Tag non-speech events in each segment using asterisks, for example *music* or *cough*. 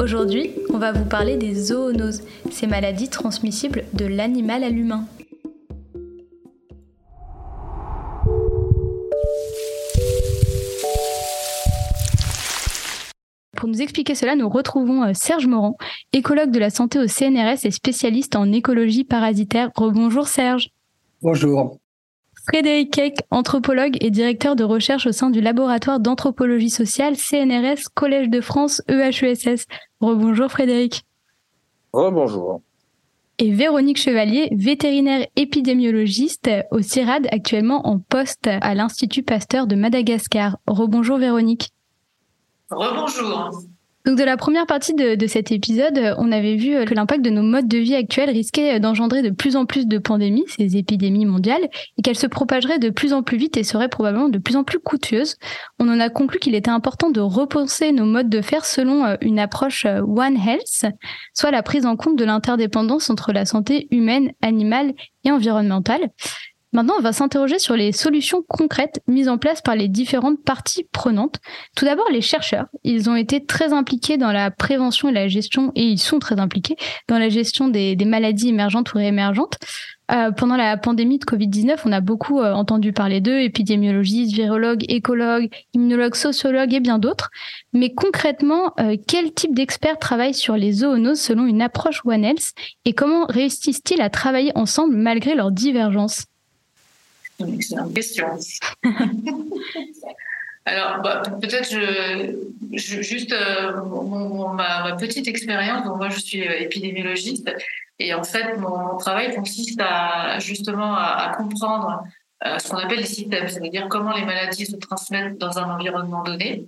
Aujourd'hui, on va vous parler des zoonoses, ces maladies transmissibles de l'animal à l'humain. Pour nous expliquer cela, nous retrouvons euh, Serge Morand, écologue de la santé au CNRS et spécialiste en écologie parasitaire. Rebonjour Serge. Bonjour. Frédéric Keck, anthropologue et directeur de recherche au sein du laboratoire d'anthropologie sociale CNRS Collège de France EHESS. Rebonjour Frédéric. Rebonjour. Et Véronique Chevalier, vétérinaire épidémiologiste au CIRAD, actuellement en poste à l'Institut Pasteur de Madagascar. Rebonjour Véronique. Rebonjour. Donc de la première partie de, cet épisode, on avait vu que l'impact de nos modes de vie actuels risquait d'engendrer de plus en plus de pandémies, ces épidémies mondiales, et qu'elles se propageraient de plus en plus vite et seraient probablement de plus en plus coûteuses. On en a conclu qu'il était important de repenser nos modes de faire selon euh, une approche euh, One Health, soit la prise en compte de l'interdépendance entre la santé humaine, animale et environnementale. Maintenant, on va s'interroger sur les solutions concrètes mises en place par les différentes parties prenantes. Tout d'abord, les chercheurs. Ils ont été très impliqués dans la prévention et la gestion, et ils sont très impliqués dans la gestion des, maladies émergentes ou réémergentes. Euh, pendant la pandémie de Covid-19, on a beaucoup euh, entendu parler d'eux, épidémiologistes, virologues, écologues, immunologues, sociologues et bien d'autres. Mais concrètement, euh, quel type d'experts travaillent sur les zoonoses selon une approche One Health et comment réussissent-ils à travailler ensemble malgré leurs divergences? Une excellente question. *laughs* Alors, bah, peut-être je, juste euh, ma, petite expérience. moi, je suis euh, épidémiologiste et en fait, mon, travail consiste à justement à, comprendre euh, ce qu'on appelle les systèmes, c'est-à-dire comment les maladies se transmettent dans un environnement donné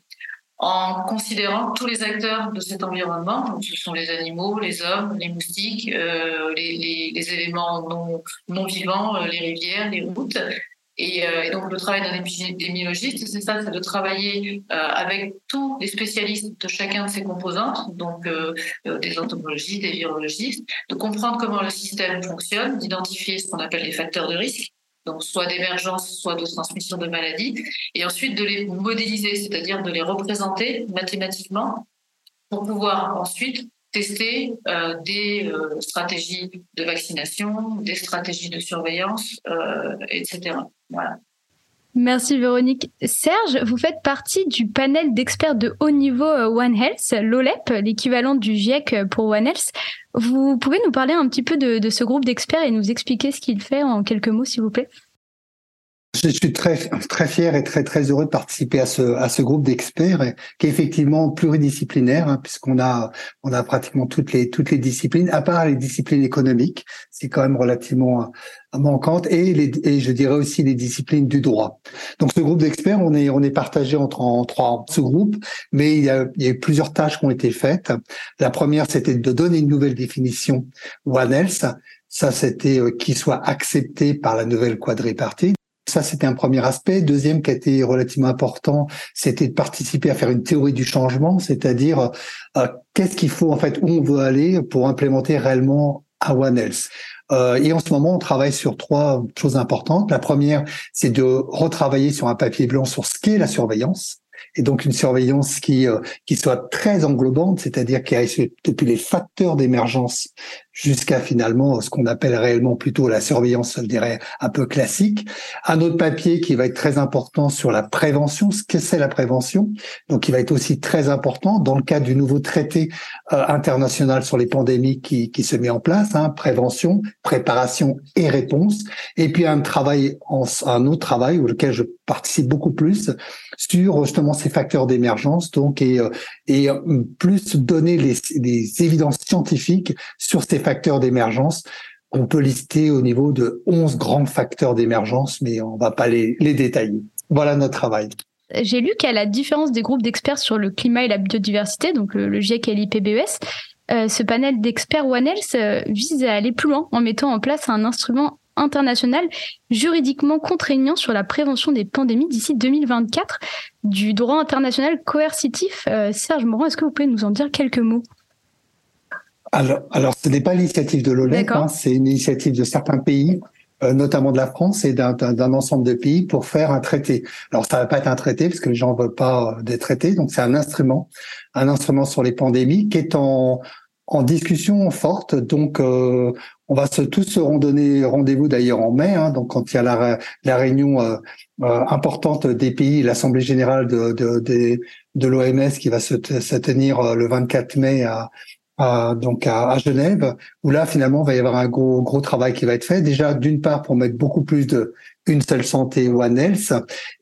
en considérant tous les acteurs de cet environnement. Donc, ce sont les animaux, les hommes, les moustiques, euh, les, éléments non, vivants, euh, les rivières, les routes. Et, euh, et donc, le travail d'un épidémiologiste, c'est ça, c'est de travailler avec tous les spécialistes de chacun de ces composantes, donc des entomologistes, des virologistes, de comprendre comment le système fonctionne, d'identifier ce qu'on appelle les facteurs de risque, donc soit d'émergence, soit de transmission de maladies, et ensuite de les modéliser, c'est-à-dire de les représenter mathématiquement pour pouvoir ensuite tester euh, des euh, stratégies de vaccination, des stratégies de surveillance, euh, etc. Voilà. Merci Véronique. Serge, vous faites partie du panel d'experts de haut niveau One Health, l'OLEP, l'équivalent du GIEC pour One Health. Vous pouvez nous parler un petit peu de, ce groupe d'experts et nous expliquer ce qu'il fait en quelques mots, s'il vous plaît? Je suis très très fier et très très heureux de participer à ce à ce groupe d'experts qui est effectivement pluridisciplinaire hein, puisqu'on a on a pratiquement toutes les toutes les disciplines à part les disciplines économiques c'est quand même relativement manquante et les et je dirais aussi les disciplines du droit. Donc ce groupe d'experts on est on est partagé entre en trois ce groupe mais il y a il y a eu plusieurs tâches qui ont été faites. La première c'était de donner une nouvelle définition One Health ça, c'était euh, qu'il soit accepté par la nouvelle quadripartite. Ça, c'était un premier aspect. Deuxième qui a été relativement important, c'était de participer à faire une théorie du changement, c'est-à-dire euh, qu'est-ce qu'il faut en fait, où on veut aller pour implémenter réellement à One Health. Euh, et en ce moment, on travaille sur trois choses importantes. La première, c'est de retravailler sur un papier blanc sur ce qu'est la surveillance et donc une surveillance qui euh, qui soit très englobante, c'est-à-dire qui aille depuis les facteurs d'émergence jusqu'à finalement ce qu'on appelle réellement plutôt la surveillance, je dirais, un peu classique. Un autre papier qui va être très important sur la prévention, ce que c'est la prévention, donc qui va être aussi très important dans le cadre du nouveau traité euh, international sur les pandémies qui, qui se met en place, hein, prévention, préparation et réponse. Et puis un travail, en, un autre travail auquel je participe beaucoup plus sur justement ces facteurs d'émergence, donc et, euh, et euh, plus donner les, les évidences scientifiques sur ces facteurs d'émergence qu'on peut lister au niveau de 11 grands facteurs d'émergence, mais on va pas les, détailler. Voilà notre travail. J'ai lu qu'à la différence des groupes d'experts sur le climat et la biodiversité, donc le, GIEC et l'IPBES, ce panel d'experts One Health vise à aller plus loin en mettant en place un instrument international juridiquement contraignant sur la prévention des pandémies d'ici 2024 du droit international coercitif. Serge Morand, est-ce que vous pouvez nous en dire quelques mots? Alors, alors, ce n'est pas l'initiative de l'OLEP, hein, c'est une initiative de certains pays, euh, notamment de la France et d'un ensemble de pays pour faire un traité. Alors, ça va pas être un traité parce que les gens ne veulent pas des traités, donc c'est un instrument, un instrument sur les pandémies qui est en, en discussion forte. Donc, euh, on va se, tous se donner rendez-vous d'ailleurs en mai, hein, donc quand il y a la, la réunion euh, importante des pays, l'Assemblée générale de, de, de, de l'OMS qui va se, se tenir le 24 mai à, à, donc à, à, Genève, où là finalement il va y avoir un gros gros travail qui va être fait. Déjà d'une part pour mettre beaucoup plus de une seule santé One Health,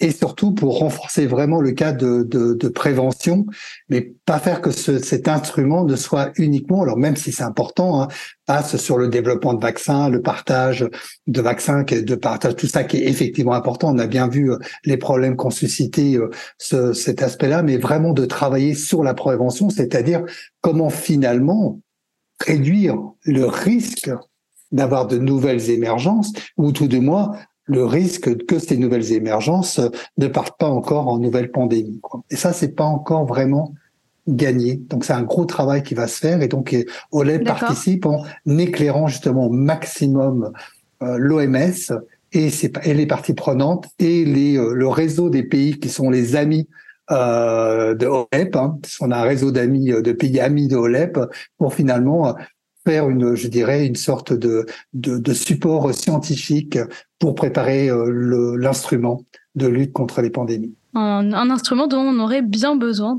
et surtout pour renforcer vraiment le cas de, de, de prévention, mais pas faire que ce, cet instrument ne soit uniquement, alors même si c'est important, hein, passe sur le développement de vaccins, le partage de vaccins, de partage, tout ça qui est effectivement important. On a bien vu euh, les problèmes qu'ont suscité euh, ce, cet aspect-là, mais vraiment de travailler sur la prévention, c'est-à-dire comment finalement réduire le risque d'avoir de nouvelles émergences, ou tout de moins le risque que ces nouvelles émergences ne partent pas encore en nouvelle pandémie. Et ça, c'est pas encore vraiment gagné. Donc c'est un gros travail qui va se faire et donc OLED participe en éclairant justement au maximum euh, l'OMS et, et, les parties prenantes et les, euh, le réseau des pays qui sont les amis euh, de OLEP. Hein. On a un réseau d'amis, de pays amis de OLEP pour finalement faire une, je dirais, une sorte de, de, de support scientifique pour préparer euh, l'instrument de lutte contre les pandémies. Un, un, instrument dont on aurait bien besoin.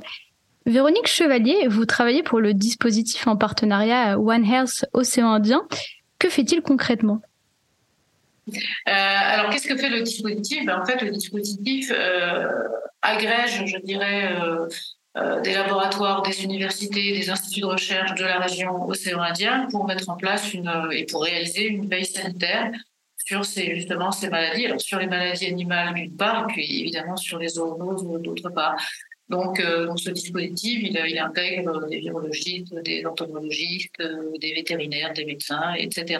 Véronique Chevalier, vous travaillez pour le dispositif en partenariat One Health Océan Indien. Que fait-il concrètement? Euh, alors, qu'est-ce que fait le dispositif? Ben, En fait, le dispositif euh, agrège, je dirais, euh, euh, des laboratoires, des universités, des instituts de recherche de la région océan Indien pour mettre en place une et pour réaliser une veille sanitaire sur ces justement ces maladies, alors sur les maladies animales d'une part, puis évidemment sur les zoonoses d'autre part. Donc, euh, donc ce dispositif, il, intègre des virologistes, des entomologistes, euh, des vétérinaires, des médecins, etc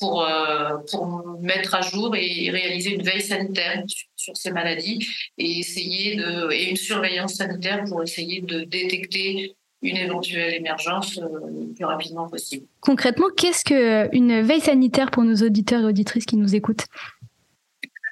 pour, euh, pour mettre à jour et réaliser une veille sanitaire sur, ces maladies et essayer de et une surveillance sanitaire pour essayer de détecter une éventuelle émergence euh, le plus rapidement possible. Concrètement, qu'est-ce qu'une veille sanitaire pour nos auditeurs et auditrices qui nous écoutent?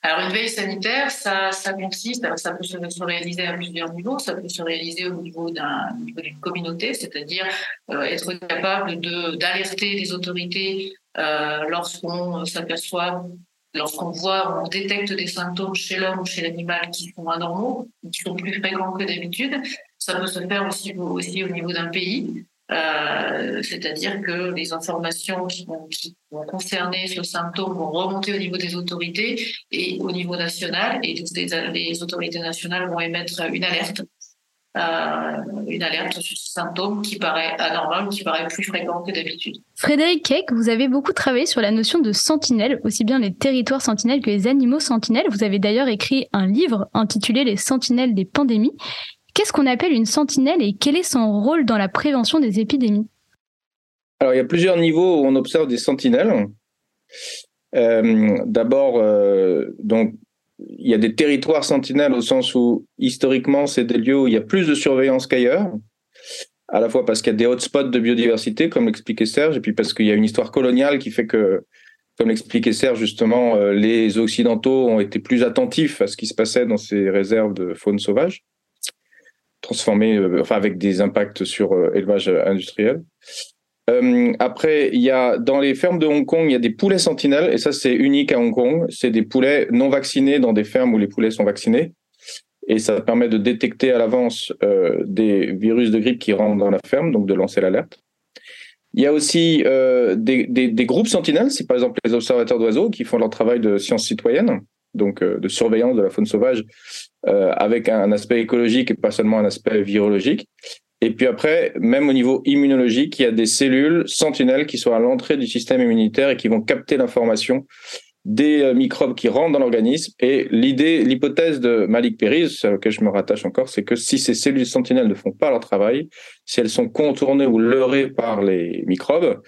Alors une veille sanitaire, ça, ça consiste, ça peut se, réaliser à plusieurs niveaux. Ça peut se réaliser au niveau d'une communauté, c'est-à-dire euh, être capable de d'alerter les autorités euh, lorsqu'on s'aperçoit, lorsqu'on voit, on détecte des symptômes chez l'homme ou chez l'animal qui sont anormaux, qui sont plus fréquents que d'habitude. Ça peut se faire aussi, au niveau d'un pays. Euh, c'est-à-dire que les informations qui vont, qui vont, concerner ce symptôme vont remonter au niveau des autorités et au niveau national, et les, les autorités nationales vont émettre une alerte euh, une alerte sur ce symptôme qui paraît anormal, qui paraît plus fréquent que d'habitude. Frédéric Keck, vous avez beaucoup travaillé sur la notion de sentinelle, aussi bien les territoires sentinelles que les animaux sentinelles. Vous avez d'ailleurs écrit un livre intitulé Les sentinelles des pandémies. Qu'est-ce qu'on appelle une sentinelle et quel est son rôle dans la prévention des épidémies? Alors, il y a plusieurs niveaux où on observe des sentinelles. Euh, D'abord, euh, donc il y a des territoires sentinelles au sens où historiquement c'est des lieux où il y a plus de surveillance qu'ailleurs, à la fois parce qu'il y a des hotspots de biodiversité comme l'expliquait Serge, et puis parce qu'il y a une histoire coloniale qui fait que, comme l'expliquait Serge justement, euh, les occidentaux ont été plus attentifs à ce qui se passait dans ces réserves de faune sauvage, euh, enfin avec des impacts sur euh, élevage industriel. Euh, après, il y a dans les fermes de Hong Kong, il y a des poulets sentinelles et ça c'est unique à Hong Kong. C'est des poulets non vaccinés dans des fermes où les poulets sont vaccinés et ça permet de détecter à l'avance des virus de grippe qui rentrent dans la ferme, donc de lancer l'alerte. Il y a aussi des, groupes sentinelles, c'est par exemple les observateurs d'oiseaux qui font leur travail de science citoyenne, donc de surveillance de la faune sauvage, euh, avec un aspect écologique et pas seulement un aspect virologique. Et puis après, même au niveau immunologique, il y a des cellules sentinelles qui sont à l'entrée du système immunitaire et qui vont capter l'information des euh, microbes qui rentrent dans l'organisme. Et l'idée, l'hypothèse de Malik Pérez, à laquelle je me rattache encore, c'est que si ces cellules sentinelles ne font pas leur travail, si elles sont contournées ou leurrées par les microbes,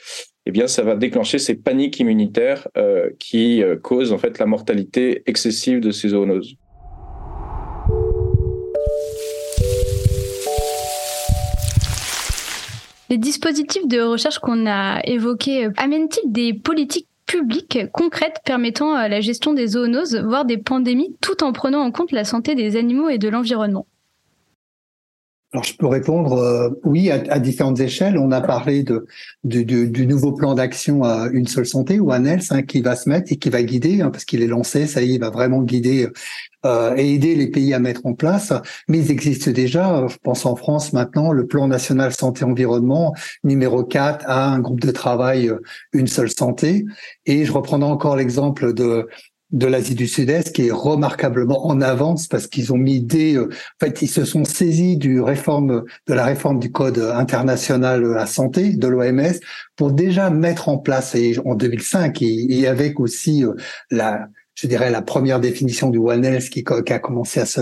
eh bien, ça va déclencher ces paniques immunitaires euh, qui euh, causent en fait la mortalité excessive de ces zoonoses. Les dispositifs de recherche qu'on a évoqués amènent-ils des politiques publiques concrètes permettant euh, la gestion des zoonoses, voire des pandémies, tout en prenant en compte la santé des animaux et de l'environnement? Alors je peux répondre euh, oui à, différentes échelles. On a parlé de, du nouveau plan d'action à une seule santé ou un ELS hein, qui va se mettre et qui va guider hein, parce qu'il est lancé. Ça y est, il va vraiment guider euh, et aider les pays à mettre en place. Mais il existe déjà, je pense en France maintenant, le plan national santé environnement numéro 4 a un groupe de travail euh, une seule santé. Et je reprendrai encore l'exemple de de l'Asie du Sud-Est qui est remarquablement en avance parce qu'ils ont mis des, euh, en fait, ils se sont saisis du réforme de la réforme du code international de la santé de l'OMS pour déjà mettre en place et en 2005 et, avec aussi euh, la je dirais la première définition du One Health qui, qui a commencé à, se,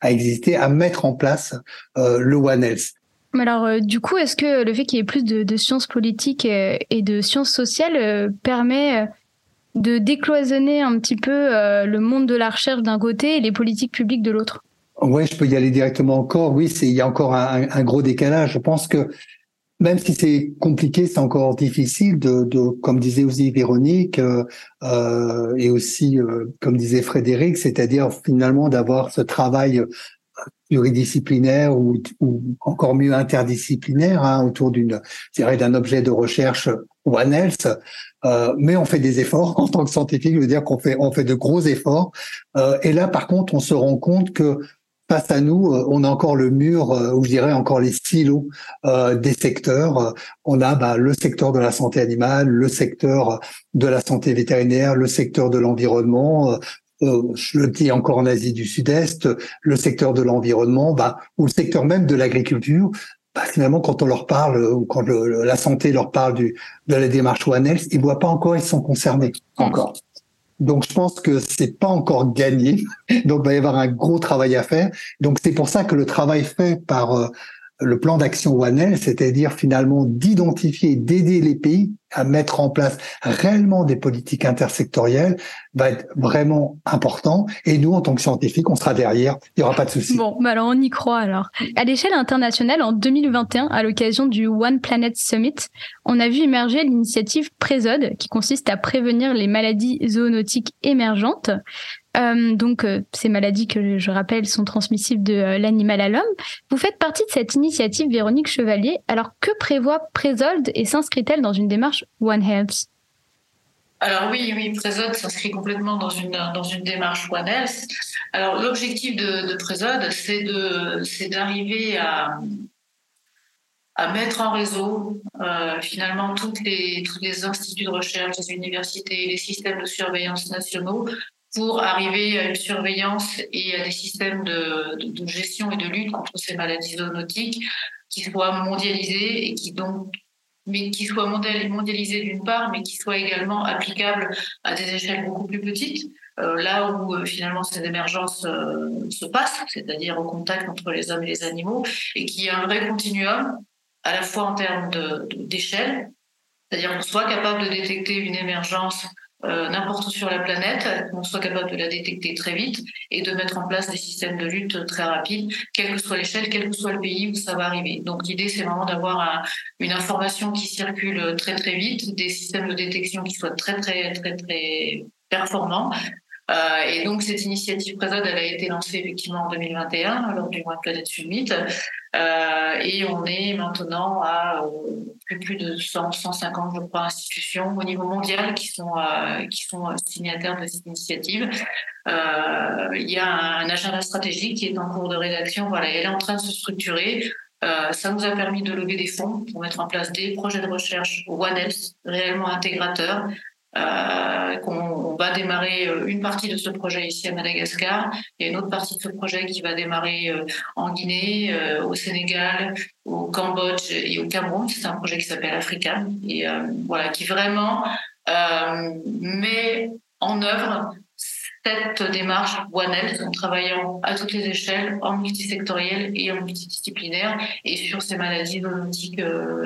à, exister, à mettre en place euh, le One Health. Alors, du coup, est-ce que le fait qu'il y ait plus de, de sciences politiques et de sciences sociales permet de décloisonner un petit peu euh, le monde de la recherche d'un côté et les politiques publiques de l'autre Oui, je peux y aller directement encore. Oui, il y a encore un, gros décalage. Je pense que même si c'est compliqué, c'est encore difficile de, comme disait aussi Véronique euh, euh et aussi comme disait Frédéric, c'est-à-dire finalement d'avoir ce travail pluridisciplinaire ou, ou encore mieux interdisciplinaire hein, autour d'une, d'un objet de recherche One Health, euh, mais on fait des efforts *laughs* en tant que scientifique. Je veux dire qu'on fait on fait de gros efforts. Euh, et là, par contre, on se rend compte que face à nous, euh, on a encore le mur, ou je dirais encore les stylos des secteurs. On a bah, le secteur de la santé animale, le secteur de la santé vétérinaire, le secteur de l'environnement. je le dis encore en Asie du Sud-Est, le secteur de l'environnement, bah, ou le secteur même de l'agriculture, bah, finalement, quand on leur parle ou quand la santé leur parle du, de la démarche One Health, ils voient pas encore, ils sont concernés encore. Donc, je pense que c'est pas encore gagné. *laughs* Donc, il va y avoir un gros travail à faire. Donc, c'est pour ça que le travail fait par euh, le plan d'action One Health, c'est-à-dire finalement d'identifier, d'aider les pays à mettre en place réellement des politiques intersectorielles va être vraiment important. Et nous, en tant que scientifiques, on sera derrière. Il n'y aura pas de souci. Bon, bah alors on y croit alors. À l'échelle internationale, en 2021, à l'occasion du One Planet Summit, on a vu émerger l'initiative Présode, qui consiste à prévenir les maladies zoonotiques émergentes. Euh, donc, euh, ces maladies que je rappelle sont transmissibles de euh, l'animal à l'homme. Vous faites partie de cette initiative, Véronique Chevalier. Alors, que prévoit Présolde et s'inscrit-elle dans une démarche One Health? Alors oui, oui, Présode s'inscrit complètement dans une dans une démarche One Health. Alors l'objectif de, de Présode, c'est de c'est d'arriver à à mettre en réseau finalement toutes les tous les instituts de recherche, les universités, les systèmes de surveillance nationaux pour arriver à une surveillance et à des systèmes de, de, gestion et de lutte contre ces maladies zoonotiques qui soient mondialisés et qui donc mais qui soient mondialisés d'une part, mais qui soient également applicables à des échelles beaucoup plus petites, euh, là où euh, finalement ces émergences euh, se passent, c'est-à-dire au contact entre les hommes et les animaux, et qui a un vrai continuum, à la fois en termes d'échelle, c'est-à-dire qu'on soit capable de détecter une émergence euh, n'importe où sur la planète, qu'on soit capable de la détecter très vite et de mettre en place des systèmes de lutte très rapides, quelle que soit l'échelle, quel que soit le pays où ça va arriver. Donc l'idée, c'est vraiment d'avoir une information qui circule très très vite, des systèmes de détection qui soient très très très très performants euh, et donc cette initiative Présode, elle a été lancée effectivement en 2021 lors du One Planet Summit. Euh, et on est maintenant à euh, plus, de 100, 150, je crois, institutions au niveau mondial qui sont, qui sont signataires de cette initiative. il y a un, agenda stratégique qui est en cours de rédaction. Voilà, elle est en train de se structurer. ça nous a permis de lever des fonds pour mettre en place des projets de recherche One réellement intégrateurs euh, qu'on va démarrer euh, une partie de ce projet ici à Madagascar et une autre partie de ce projet qui va démarrer euh, en Guinée, au Sénégal, au Cambodge et au Cameroun. C'est un projet qui s'appelle African et voilà qui vraiment met en œuvre cette démarche One Health en travaillant à toutes les échelles, en multisectoriel et en multidisciplinaire, et sur ces maladies zoonotiques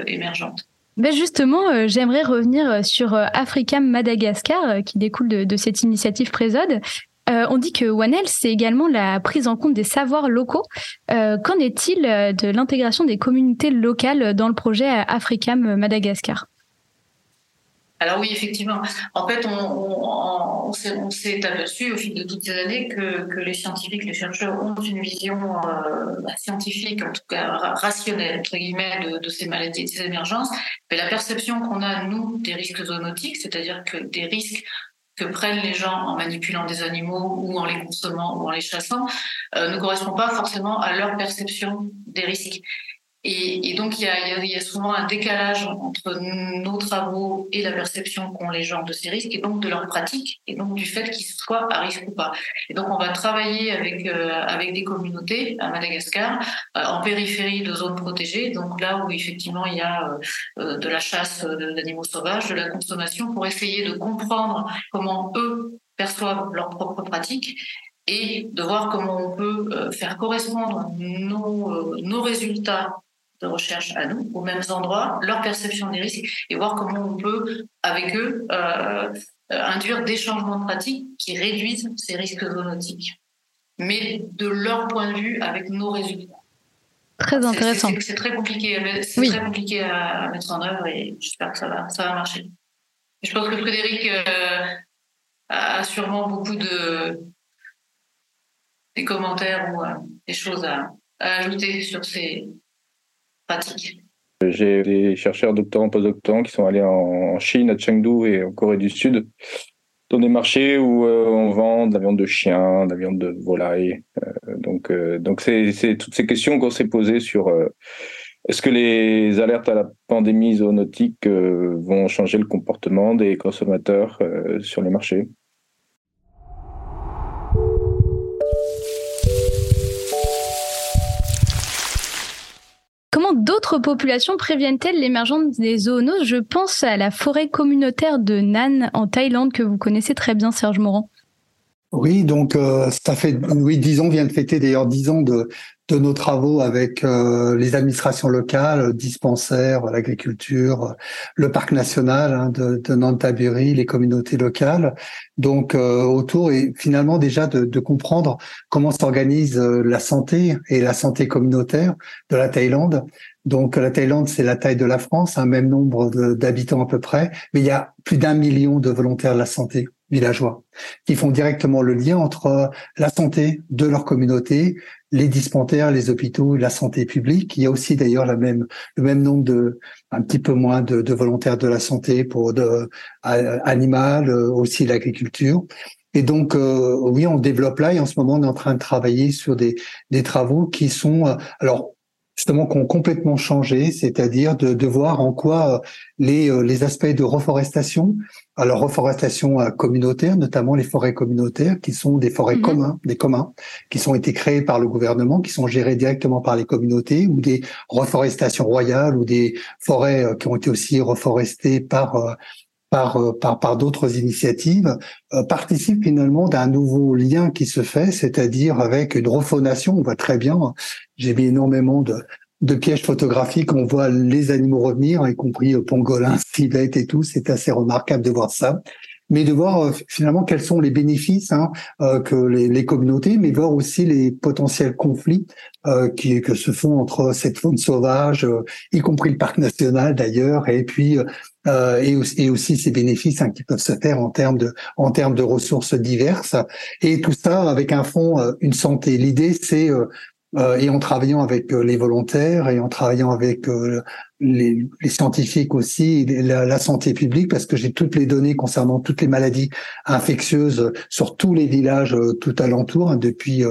émergentes. Ben justement, euh, j'aimerais revenir sur Africam Madagascar, qui découle de, cette initiative Présode. Euh, on dit que One Health, c'est également la prise en compte des savoirs locaux. Euh, qu'en est-il de l'intégration des communautés locales dans le projet Africam Madagascar? Alors oui, effectivement. En fait, on, s'est aperçu au fil de toutes ces années que, les scientifiques, les chercheurs ont une vision euh, bah, scientifique, en tout cas rationnelle, entre guillemets, de, ces maladies de ces émergences. Mais la perception qu'on a, nous, des risques zoonotiques, c'est-à-dire que des risques que prennent les gens en manipulant des animaux ou en les consommant ou en les chassant euh, ne correspond pas forcément à leur perception des risques. Et, donc, il y, a, souvent un décalage entre nos travaux et la perception qu'ont les gens de ces risques, et donc de leur pratique, et donc du fait qu'ils soient à risque ou pas. Et donc, on va travailler avec, euh, avec des communautés à Madagascar, euh, en périphérie de zones protégées, donc là où effectivement il y a euh, de la chasse d'animaux sauvages, de la consommation, pour essayer de comprendre comment eux perçoivent leurs propres pratiques et de voir comment on peut faire correspondre nos, nos résultats de recherche à nous, aux mêmes endroits, leur perception des risques et voir comment on peut, avec eux, euh, induire des changements de pratiques qui réduisent ces risques zoonotiques, mais de leur point de vue avec nos résultats. Très intéressant. C'est très compliqué, c'est très compliqué à mettre en œuvre et j'espère que ça va, ça va marcher. je pense que Frédéric euh, a sûrement beaucoup de des commentaires ou euh, des choses à, à ajouter sur ces, j'ai des chercheurs doctorants, postdoctorants qui sont allés en Chine, à Chengdu et en Corée du Sud, dans des marchés où euh, on vend de la viande de chien, de la viande de volaille. Euh, donc, euh, donc c'est toutes ces questions qu'on s'est posées sur est-ce que les alertes à la pandémie zoonotique vont changer le comportement des consommateurs sur les marchés? D'autres populations préviennent-elles l'émergence des zoonoses? Je pense à la forêt communautaire de Nan en Thaïlande que vous connaissez très bien, Serge Morand. Oui, donc euh, ça fait oui dix ans, vient de fêter d'ailleurs dix ans de de nos travaux avec euh, les administrations locales, dispensaires, l'agriculture, le parc national hein, de, Nantaburi, les communautés locales. Donc euh, autour et finalement déjà de comprendre comment s'organise la santé et la santé communautaire de la Thaïlande. Donc la Thaïlande, c'est la taille de la France, un même nombre d'habitants à peu près, mais il y a plus d'un million de volontaires de la santé villageois qui font directement le lien entre la santé de leur communauté, les dispensaires, les hôpitaux, la santé publique. Il y a aussi d'ailleurs même le même nombre de un petit peu moins de, volontaires de la santé pour de animal, euh, aussi l'agriculture. Et donc, euh, oui, on développe là et en ce moment, on est en train de travailler sur des, des travaux qui sont, euh, alors, justement qui ont complètement changé, c'est-à-dire de, de, voir en quoi euh, les, euh, les aspects de reforestation, alors reforestation euh, communautaire, notamment les forêts communautaires, qui sont des forêts mhm. communs, des communs, qui sont été créés par le gouvernement, qui sont gérés directement par les communautés, ou des reforestations royales, ou des forêts qui ont été aussi reforestées par par, par, par d'autres initiatives, euh, participe finalement d'un nouveau lien qui se fait, c'est-à-dire avec une refaunation. On voit très bien, j'ai mis énormément de, de pièges photographiques, on voit les animaux revenir, y compris pangolins, *laughs* civettes et tout. C'est assez remarquable de voir ça mais de voir euh, finalement quels sont les bénéfices hein, euh, que les, les, communautés, mais voir aussi les potentiels conflits euh, qui que se font entre cette faune sauvage, euh, y compris le parc national d'ailleurs, et puis et aussi, et, aussi, ces bénéfices hein, qui peuvent se faire en termes de en termes de ressources diverses, et tout ça avec un fond, une santé. L'idée c'est euh, et en travaillant avec euh, les volontaires et en travaillant avec euh, les, les, scientifiques aussi, la, santé publique, parce que j'ai toutes les données concernant toutes les maladies infectieuses sur tous les villages tout alentour hein, depuis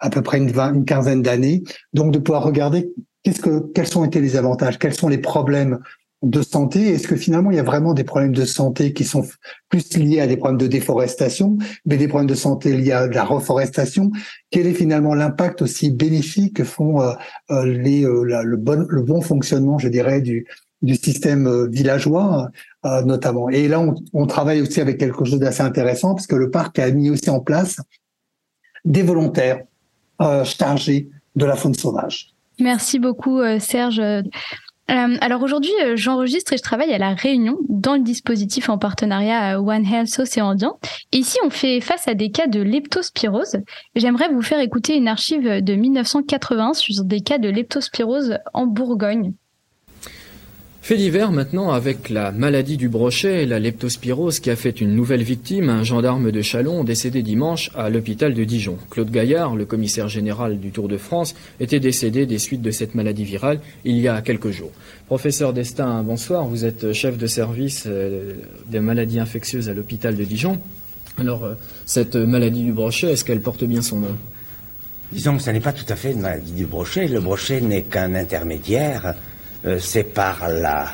à peu près une, une quinzaine d'années. Donc de pouvoir regarder qu'est-ce que quels sont été les avantages, quels sont les problèmes de santé Est-ce que finalement il y a vraiment des problèmes de santé qui sont plus liés à des problèmes de déforestation, mais des problèmes de santé liés à la reforestation? Quel est finalement l'impact aussi bénéfique que font euh, euh, les, euh, le, bon, le bon fonctionnement, je dirais, du, du système villageois notamment? Et là, on, on, travaille aussi avec quelque chose d'assez intéressant parce que le parc a mis aussi en place des volontaires chargés de la faune sauvage. Merci beaucoup Serge. Euh, alors aujourd'hui, euh, j'enregistre et je travaille à La Réunion dans le dispositif en partenariat One Health Océan ici, on fait face à des cas de leptospirose. J'aimerais vous faire écouter une archive de 1980 sur des cas de leptospirose en Bourgogne. Fait divers maintenant avec la maladie du brochet et la leptospirose qui a fait une nouvelle victime, un gendarme de Chalon décédé dimanche à l'hôpital de Dijon. Claude Gaillard, le commissaire général du Tour de France, était décédé des suites de cette maladie virale il y a quelques jours. Professeur Destin, bonsoir. Vous êtes chef de service euh, des maladies infectieuses à l'hôpital de Dijon. Alors, euh, cette maladie du brochet, est-ce qu'elle porte bien son nom? Disons que ce n'est pas tout à fait une maladie du brochet. Le brochet n'est qu'un intermédiaire c'est par la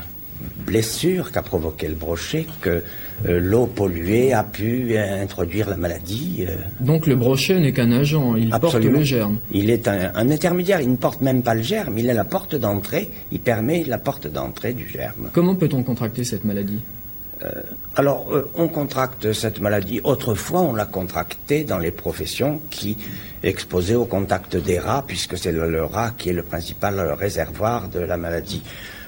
blessure qu'a provoqué le brochet que euh, l'eau polluée a pu introduire la maladie. Euh. Donc le brochet n'est qu'un agent, il porte le germe. Il est un, intermédiaire, il ne porte même pas le germe, il est la porte d'entrée, il permet la porte d'entrée du germe. Comment peut-on contracter cette maladie? Alors, on contracte cette maladie. Autrefois, on l'a contractée dans les professions qui exposés au contact des rats, puisque c'est le, rat qui est le principal réservoir de la maladie.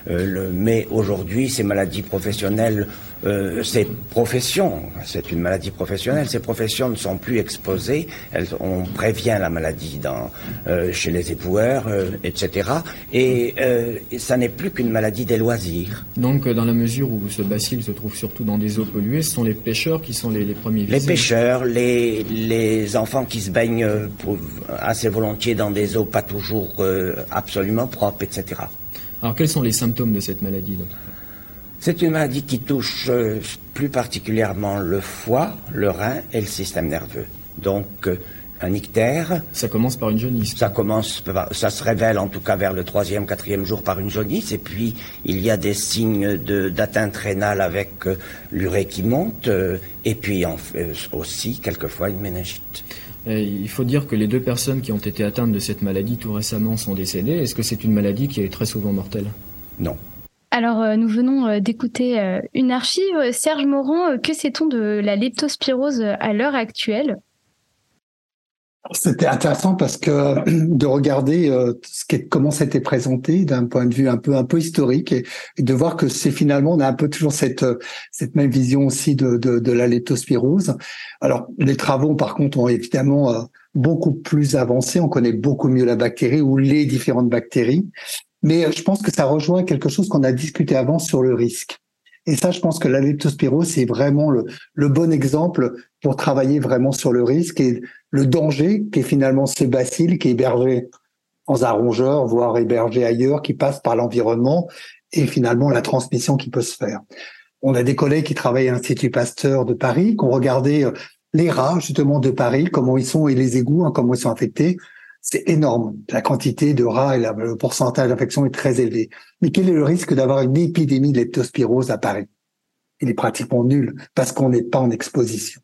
Euh, mais aujourd'hui, ces maladies professionnelles, euh, ces professions, c'est une maladie professionnelle, ces professions ne sont plus exposées. Elles, on prévient la maladie dans, euh, chez les éboueurs, etc. Et, ça n'est plus qu'une maladie des loisirs. Donc, dans la mesure où ce bacille se trouve surtout dans des eaux polluées, ce sont les pêcheurs qui sont les, premiers visés. Les pêcheurs, les, les enfants qui se baignent assez volontiers dans des eaux pas toujours absolument propres, etc. Alors quels sont les symptômes de cette maladie C'est une maladie qui touche euh, plus particulièrement le foie, le rein et le système nerveux. Donc euh, un ictère. Ça commence par une jaunisse. Ça commence, ça se révèle en tout cas vers le troisième, quatrième jour par une jaunisse, et puis il y a des signes d'atteinte rénale avec euh, l'urée qui monte, et puis aussi quelquefois une méningite il faut dire que les deux personnes qui ont été atteintes de cette maladie tout récemment sont décédées. Est-ce que c'est une maladie qui est très souvent mortelle? Non. Alors, euh, nous venons euh, d'écouter euh, une archive. Serge Morand, que sait-on de la leptospirose à l'heure actuelle? C'était intéressant parce que *clears throat* de regarder euh, ce qui comment c'était présenté d'un point de vue un peu un peu historique et, de voir que c'est finalement on a un peu toujours cette cette même vision aussi de de, de la leptospirose. Alors les travaux par contre ont évidemment euh, beaucoup plus avancé, on connaît beaucoup mieux la bactérie ou les différentes bactéries, mais je pense que ça rejoint quelque chose qu'on a discuté avant sur le risque. Et ça, je pense que la leptospirose, c'est vraiment le, bon exemple pour travailler vraiment sur le risque et le danger qui est finalement ce bacille qui est hébergé en un rongeur, voire hébergé ailleurs, qui passe par l'environnement et finalement la transmission qui peut se faire. On a des collègues qui travaillent à l'Institut Pasteur de Paris, qui ont regardé euh, les rats justement de Paris, comment ils sont et les égouts, hein, comment ils sont affectés. C'est énorme. La quantité de rats et le pourcentage d'infection est très élevé. Mais quel est le risque d'avoir une épidémie de leptospirose à Paris? Il est pratiquement nul parce qu'on n'est pas en exposition.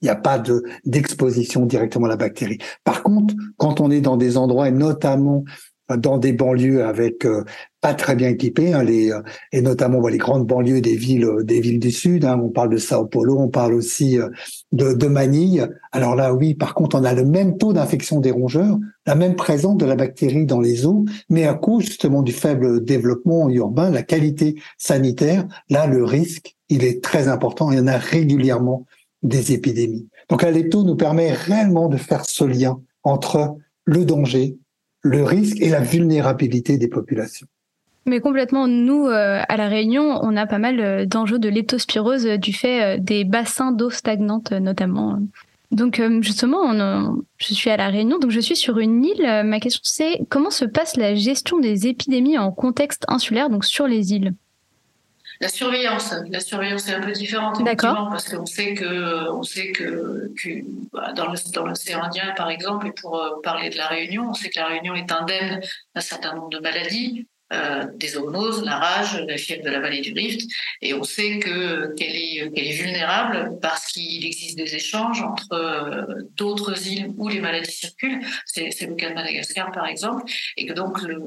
Il n'y a pas de d'exposition directement à la bactérie. Par contre, quand on est dans des endroits, et notamment dans des banlieues avec euh, pas très bien équipées, hein, les, euh, et notamment les grandes banlieues des villes des villes du sud. Hein, on parle de Sao Paulo, on parle aussi euh, de, de Manille. Alors là, oui, par contre, on a le même taux d'infection des rongeurs, la même présence de la bactérie dans les eaux, mais à cause justement du faible développement urbain, la qualité sanitaire, là, le risque, il est très important. Il y en a régulièrement des épidémies. Donc la lepto nous permet réellement de faire ce lien entre le danger, le risque et la vulnérabilité des populations. Mais complètement, nous, euh, à La Réunion, on a pas mal euh, d'enjeux de leptospirose du fait euh, des bassins d'eau stagnante notamment. Donc justement, je suis à La Réunion, donc je suis sur une île. Ma question c'est comment se passe la gestion des épidémies en contexte insulaire, donc sur les îles? La surveillance, la surveillance est un peu différente effectivement parce qu'on sait que, on sait que, bah, dans l'océan Indien par exemple, et pour euh, parler de la Réunion, on sait que la Réunion est indemne d'un certain nombre de maladies, euh, des zoonoses, la rage, la fièvre de la vallée du Rift, et on sait que qu'elle est qu'elle est vulnérable parce qu'il existe des échanges entre euh, d'autres îles où les maladies circulent. C'est le cas de Madagascar par exemple, et que donc le,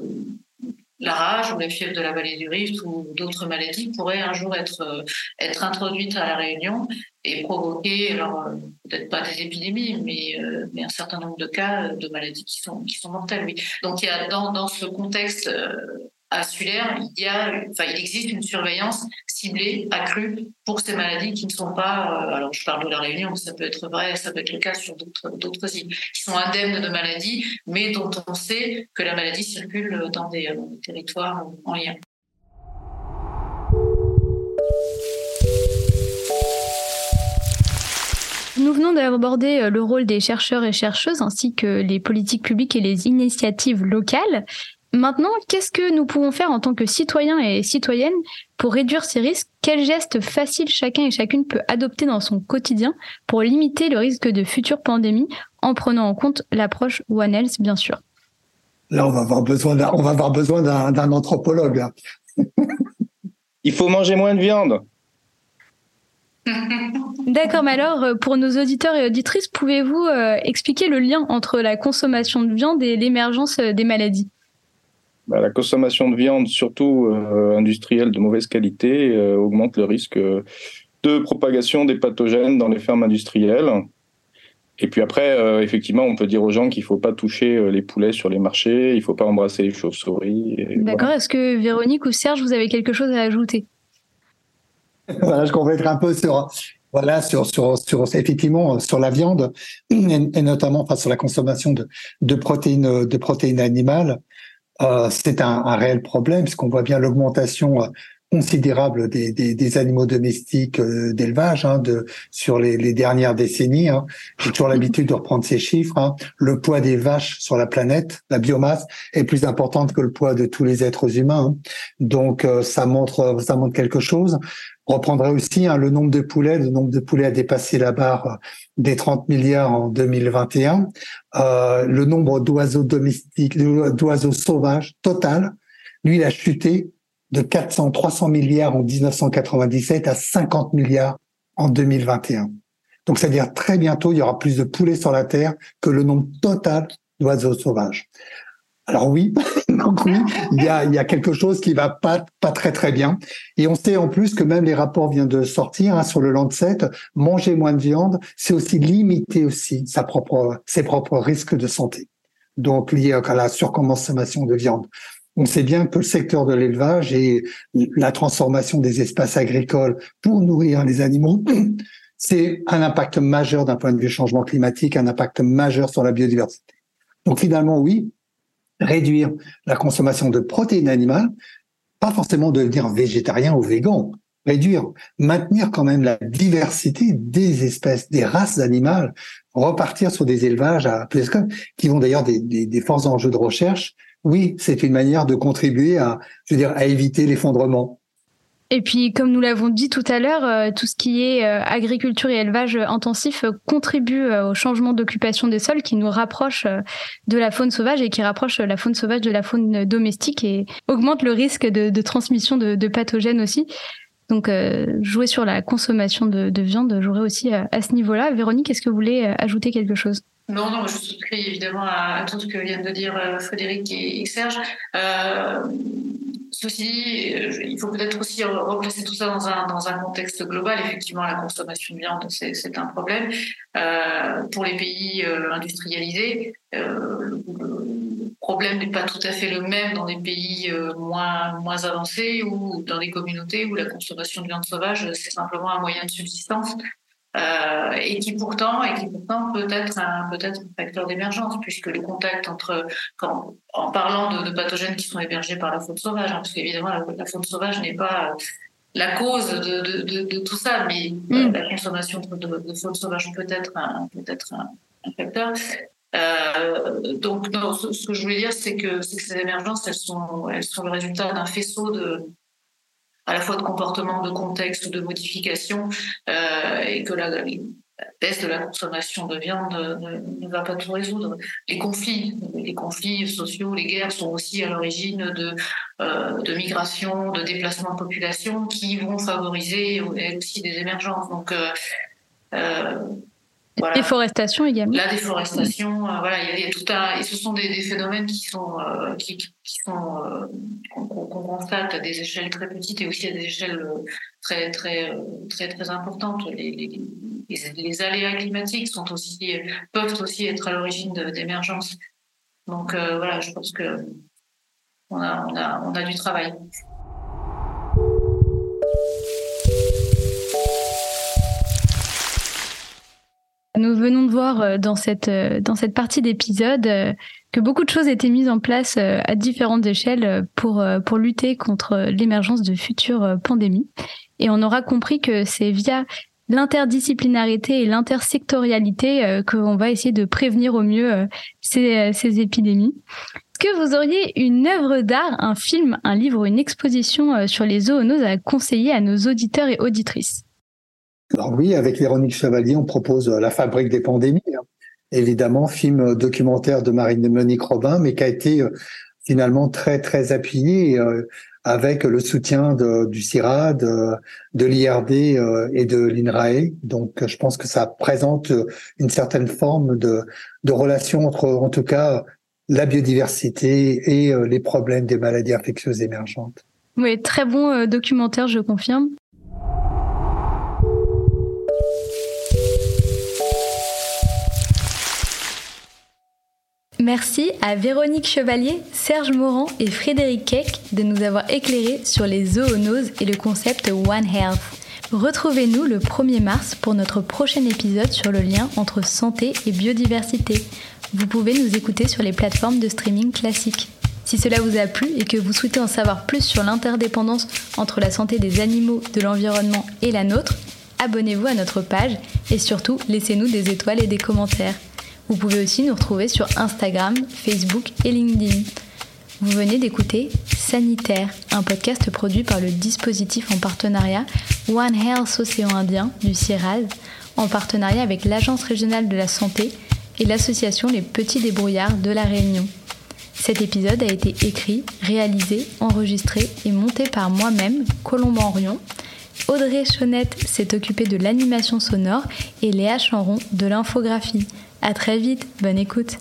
la rage ou la fièvre de la vallée du Rift ou d'autres maladies pourraient un jour être, être introduites à la Réunion et provoquer, alors peut-être pas des épidémies, mais, mais un certain nombre de cas de maladies qui sont, qui sont mortelles. Donc il y a dans, dans ce contexte Sulaire, il, y a, enfin, il existe une surveillance ciblée, accrue pour ces maladies qui ne sont pas, euh, alors je parle de la Réunion, ça peut être vrai, ça peut être le cas sur d'autres îles, qui sont indemnes de maladies, mais dont on sait que la maladie circule dans des, des territoires en lien. Nous venons d'aborder euh, le rôle des chercheurs et chercheuses ainsi que les politiques publiques et les initiatives locales. Maintenant, qu'est-ce que nous pouvons faire en tant que citoyens et citoyennes pour réduire ces risques? Quels gestes faciles chacun et chacune peut adopter dans son quotidien pour limiter le risque de futures pandémies en prenant en compte l'approche One Health, bien sûr? Là, on va avoir besoin d'un, on va avoir besoin d'un, anthropologue. *laughs* Il faut manger moins de viande. *laughs* D'accord, mais alors euh, pour nos auditeurs et auditrices, pouvez-vous euh, expliquer le lien entre la consommation de viande et l'émergence euh, des maladies? Bah, la consommation de viande, surtout euh, industrielle de mauvaise qualité, euh, augmente le risque euh, de propagation des pathogènes dans les fermes industrielles. Et puis après, effectivement, on peut dire aux gens qu'il ne faut pas toucher les poulets sur les marchés, il ne faut pas embrasser les chauves-souris. D'accord. Est-ce que Véronique ou Serge, vous avez quelque chose à ajouter? *laughs* Voilà, je compléterai un peu sur, voilà, sur, sur, sur, effectivement, sur la viande et, notamment enfin, sur la consommation de, de, protéines, de protéines animales. Euh, c'est un, un, réel problème puisqu'on voit bien l'augmentation euh, considérable des, des, des, animaux domestiques euh, d'élevage hein, de, sur les, les, dernières décennies. Hein. J'ai toujours l'habitude de reprendre ces chiffres. Hein. Le poids des vaches sur la planète, la biomasse, est plus importante que le poids de tous les êtres humains. Hein. Donc ça montre ça montre quelque chose. On reprendrait aussi hein, le nombre de poulets. Le nombre de poulets a dépassé la barre des 30 milliards en 2021. Euh, le nombre d'oiseaux domestiques, d'oiseaux sauvages total, lui, il a chuté de 400, 300 milliards en 1997 à 50 milliards en 2021. Donc, c'est-à-dire très bientôt, il y aura plus de poulets sur la Terre que le nombre total d'oiseaux sauvages. Alors oui, *laughs* donc oui, il y a, y a quelque chose qui va pas pas très très bien. Et on sait en plus que même les rapports viennent de sortir hein, sur le Lancet, manger moins de viande, c'est aussi limiter aussi sa propre ses propres risques de santé. Donc liés à la surconsommation de viande. On sait bien que le secteur de l'élevage et la transformation des espaces agricoles pour nourrir les animaux, *clears throat* c'est un impact majeur d'un point de vue changement climatique, un impact majeur sur la biodiversité. Donc finalement, oui, réduire la consommation de protéines animales, pas forcément devenir végétarien ou végan, réduire, maintenir quand même la diversité des espèces, des races animales, repartir sur des élevages à plus qui vont d'ailleurs des, des, des forts enjeux de recherche. Oui, c'est une manière de contribuer à, je veux dire, à éviter l'effondrement. Et puis, comme nous l'avons dit tout à l'heure, euh, tout ce qui est euh, agriculture et élevage intensif euh, contribue au changement d'occupation des sols qui nous rapproche de la faune sauvage et qui rapproche la faune sauvage de la faune domestique et augmente le risque de, transmission de, pathogènes aussi. Donc, jouer sur la consommation de, de viande jouerait aussi à ce niveau-là. Véronique, est-ce que vous voulez ajouter quelque chose? Non, non, je souscris évidemment à, tout ce que viennent de dire Frédéric et, Serge. Ceci euh, il faut peut-être aussi replacer tout ça dans un, dans un contexte global. Effectivement, la consommation de viande, c'est un problème. Euh, pour les pays euh, industrialisés, le problème n'est pas tout à fait le même dans des pays moins, moins avancés ou dans des communautés où la consommation de viande sauvage, c'est simplement un moyen de subsistance. Euh, et qui pourtant et qui pourtant peut être un peut-être un facteur d'émergence puisque le contact entre quand, en parlant de, de, pathogènes qui sont hébergés par la faune sauvage hein, parce qu'évidemment la, la, faune sauvage n'est pas la cause de, de, de tout ça mais mm. la consommation de, faune sauvage peut être un, peut être un, un facteur euh, donc non, ce, ce, que je voulais dire c'est que, que ces émergences elles sont elles sont le résultat d'un faisceau de à la fois de comportement, de contexte, de modification, euh, et que la, baisse de la consommation de viande ne, va pas tout résoudre. Les conflits, les conflits sociaux, les guerres sont aussi à l'origine de, euh, de migration, de déplacement de population qui vont favoriser aussi des émergences. Donc, euh, euh Voilà. Déforestation également. La déforestation, voilà, il y a tout un, et ce sont des, des phénomènes qui sont, qui, qui, sont, qu'on constate à des échelles très petites et aussi à des échelles très, très, très, très importantes. Les, les, les, aléas climatiques sont aussi, peuvent aussi être à l'origine d'émergence. Donc voilà, je pense que on a, on a, on a du travail. Nous venons de voir euh, dans cette, euh, dans cette partie d'épisode euh, que beaucoup de choses étaient mises en place à différentes échelles pour, pour lutter contre l'émergence de futures pandémies. Et on aura compris que c'est via l'interdisciplinarité et l'intersectorialité qu'on va essayer de prévenir au mieux ces, ces épidémies. Est-ce que vous auriez une œuvre d'art, un film, un livre une exposition sur les zoonoses à conseiller à nos auditeurs et auditrices? Alors oui, avec Véronique Chevalier, on propose euh, La fabrique des pandémies. Hein. Évidemment, film euh, documentaire de Marie-Monique Robin, mais qui a été euh, finalement très très appuyé avec le soutien du CIRAD, de l'IRD et de l'INRAE. Donc, je pense que ça présente une certaine forme de relation entre, en tout cas, la biodiversité et les problèmes des maladies infectieuses émergentes. Oui, très bon documentaire, je confirme. Merci à Véronique Chevalier, Serge Morand et Frédéric Keck de nous avoir éclairés sur les zoonoses et le concept One Health. Retrouvez-nous le 1er mars pour notre prochain épisode sur le lien entre santé et biodiversité. Vous pouvez nous écouter sur les plateformes de streaming classiques. Si cela vous a plu et que vous souhaitez en savoir plus sur l'interdépendance entre la santé des animaux, de l'environnement et la nôtre, abonnez-vous à notre page et surtout laissez-nous des étoiles et des commentaires. Vous pouvez aussi nous retrouver sur Instagram, Facebook et LinkedIn. Vous venez d'écouter Sanitaire, un podcast produit par le dispositif en partenariat One Health Océan Indien du CIRAD, en partenariat avec l'Agence régionale de la santé et l'association Les Petits Débrouillards de La Réunion. Cet épisode a été écrit, réalisé, enregistré et monté par moi-même, Colombe Henrion. Audrey Chonette s'est occupée de l'animation sonore et Léa Chanron de l'infographie. À très vite, bonne écoute.